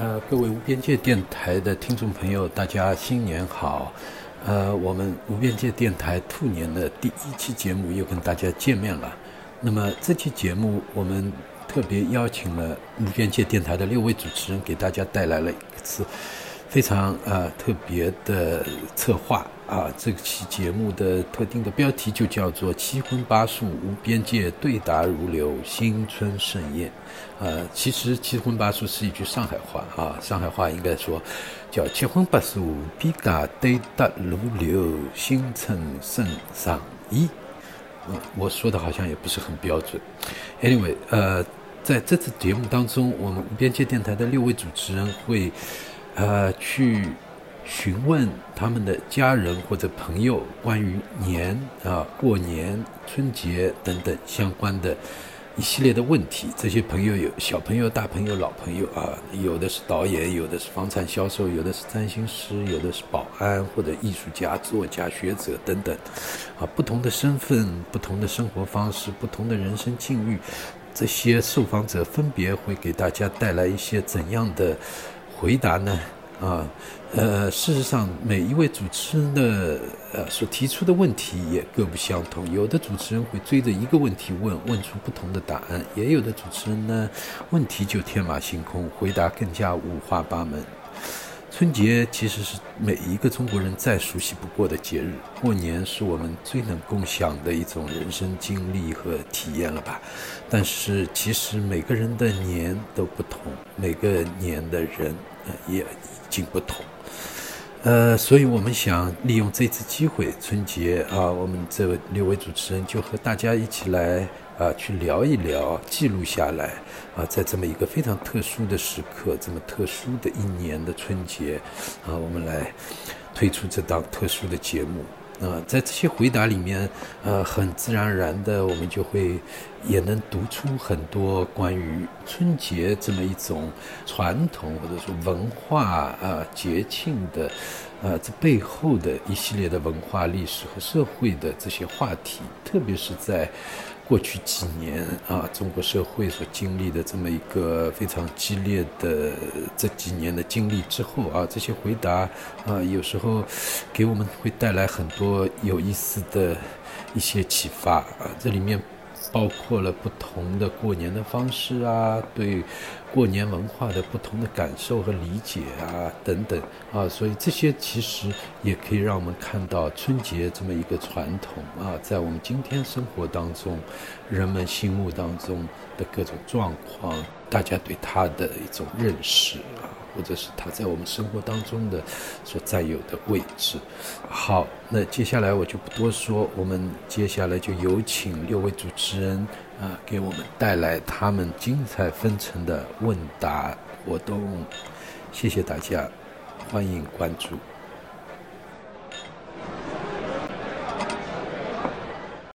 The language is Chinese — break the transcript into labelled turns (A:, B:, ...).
A: 呃，各位无边界电台的听众朋友，大家新年好！呃，我们无边界电台兔年的第一期节目又跟大家见面了。那么这期节目我们特别邀请了无边界电台的六位主持人，给大家带来了一次非常呃特别的策划。啊，这期节目的特定的标题就叫做“七荤八素无边界，对答如流，新春盛宴”。呃，其实“七荤八素”是一句上海话啊，上海话应该说叫“七荤八素，无边界对答如流，新春盛上衣”。嗯，我说的好像也不是很标准。Anyway，呃，在这次节目当中，我们无边界电台的六位主持人会呃去。询问他们的家人或者朋友关于年啊、过年、春节等等相关的一系列的问题。这些朋友有小朋友、大朋友、老朋友啊，有的是导演，有的是房产销售，有的是占星师，有的是保安或者艺术家、作家、学者等等，啊，不同的身份、不同的生活方式、不同的人生境遇，这些受访者分别会给大家带来一些怎样的回答呢？啊，呃，事实上，每一位主持人的呃所提出的问题也各不相同。有的主持人会追着一个问题问，问出不同的答案；也有的主持人呢，问题就天马行空，回答更加五花八门。春节其实是每一个中国人再熟悉不过的节日，过年是我们最能共享的一种人生经历和体验了吧？但是，其实每个人的年都不同，每个年的人也。已经不同，呃，所以我们想利用这次机会，春节啊，我们这六位主持人就和大家一起来啊，去聊一聊，记录下来啊，在这么一个非常特殊的时刻，这么特殊的一年的春节啊，我们来推出这档特殊的节目。啊，在这些回答里面，呃，很自然而然的，我们就会也能读出很多关于春节这么一种传统或者说文化啊节庆的，呃，这背后的一系列的文化历史和社会的这些话题，特别是在。过去几年啊，中国社会所经历的这么一个非常激烈的这几年的经历之后啊，这些回答啊，有时候给我们会带来很多有意思的一些启发啊，这里面。包括了不同的过年的方式啊，对过年文化的不同的感受和理解啊，等等啊，所以这些其实也可以让我们看到春节这么一个传统啊，在我们今天生活当中，人们心目当中的各种状况，大家对它的一种认识。或者是他在我们生活当中的所占有的位置。好，那接下来我就不多说，我们接下来就有请六位主持人啊，给我们带来他们精彩纷呈的问答活动。谢谢大家，欢迎关注。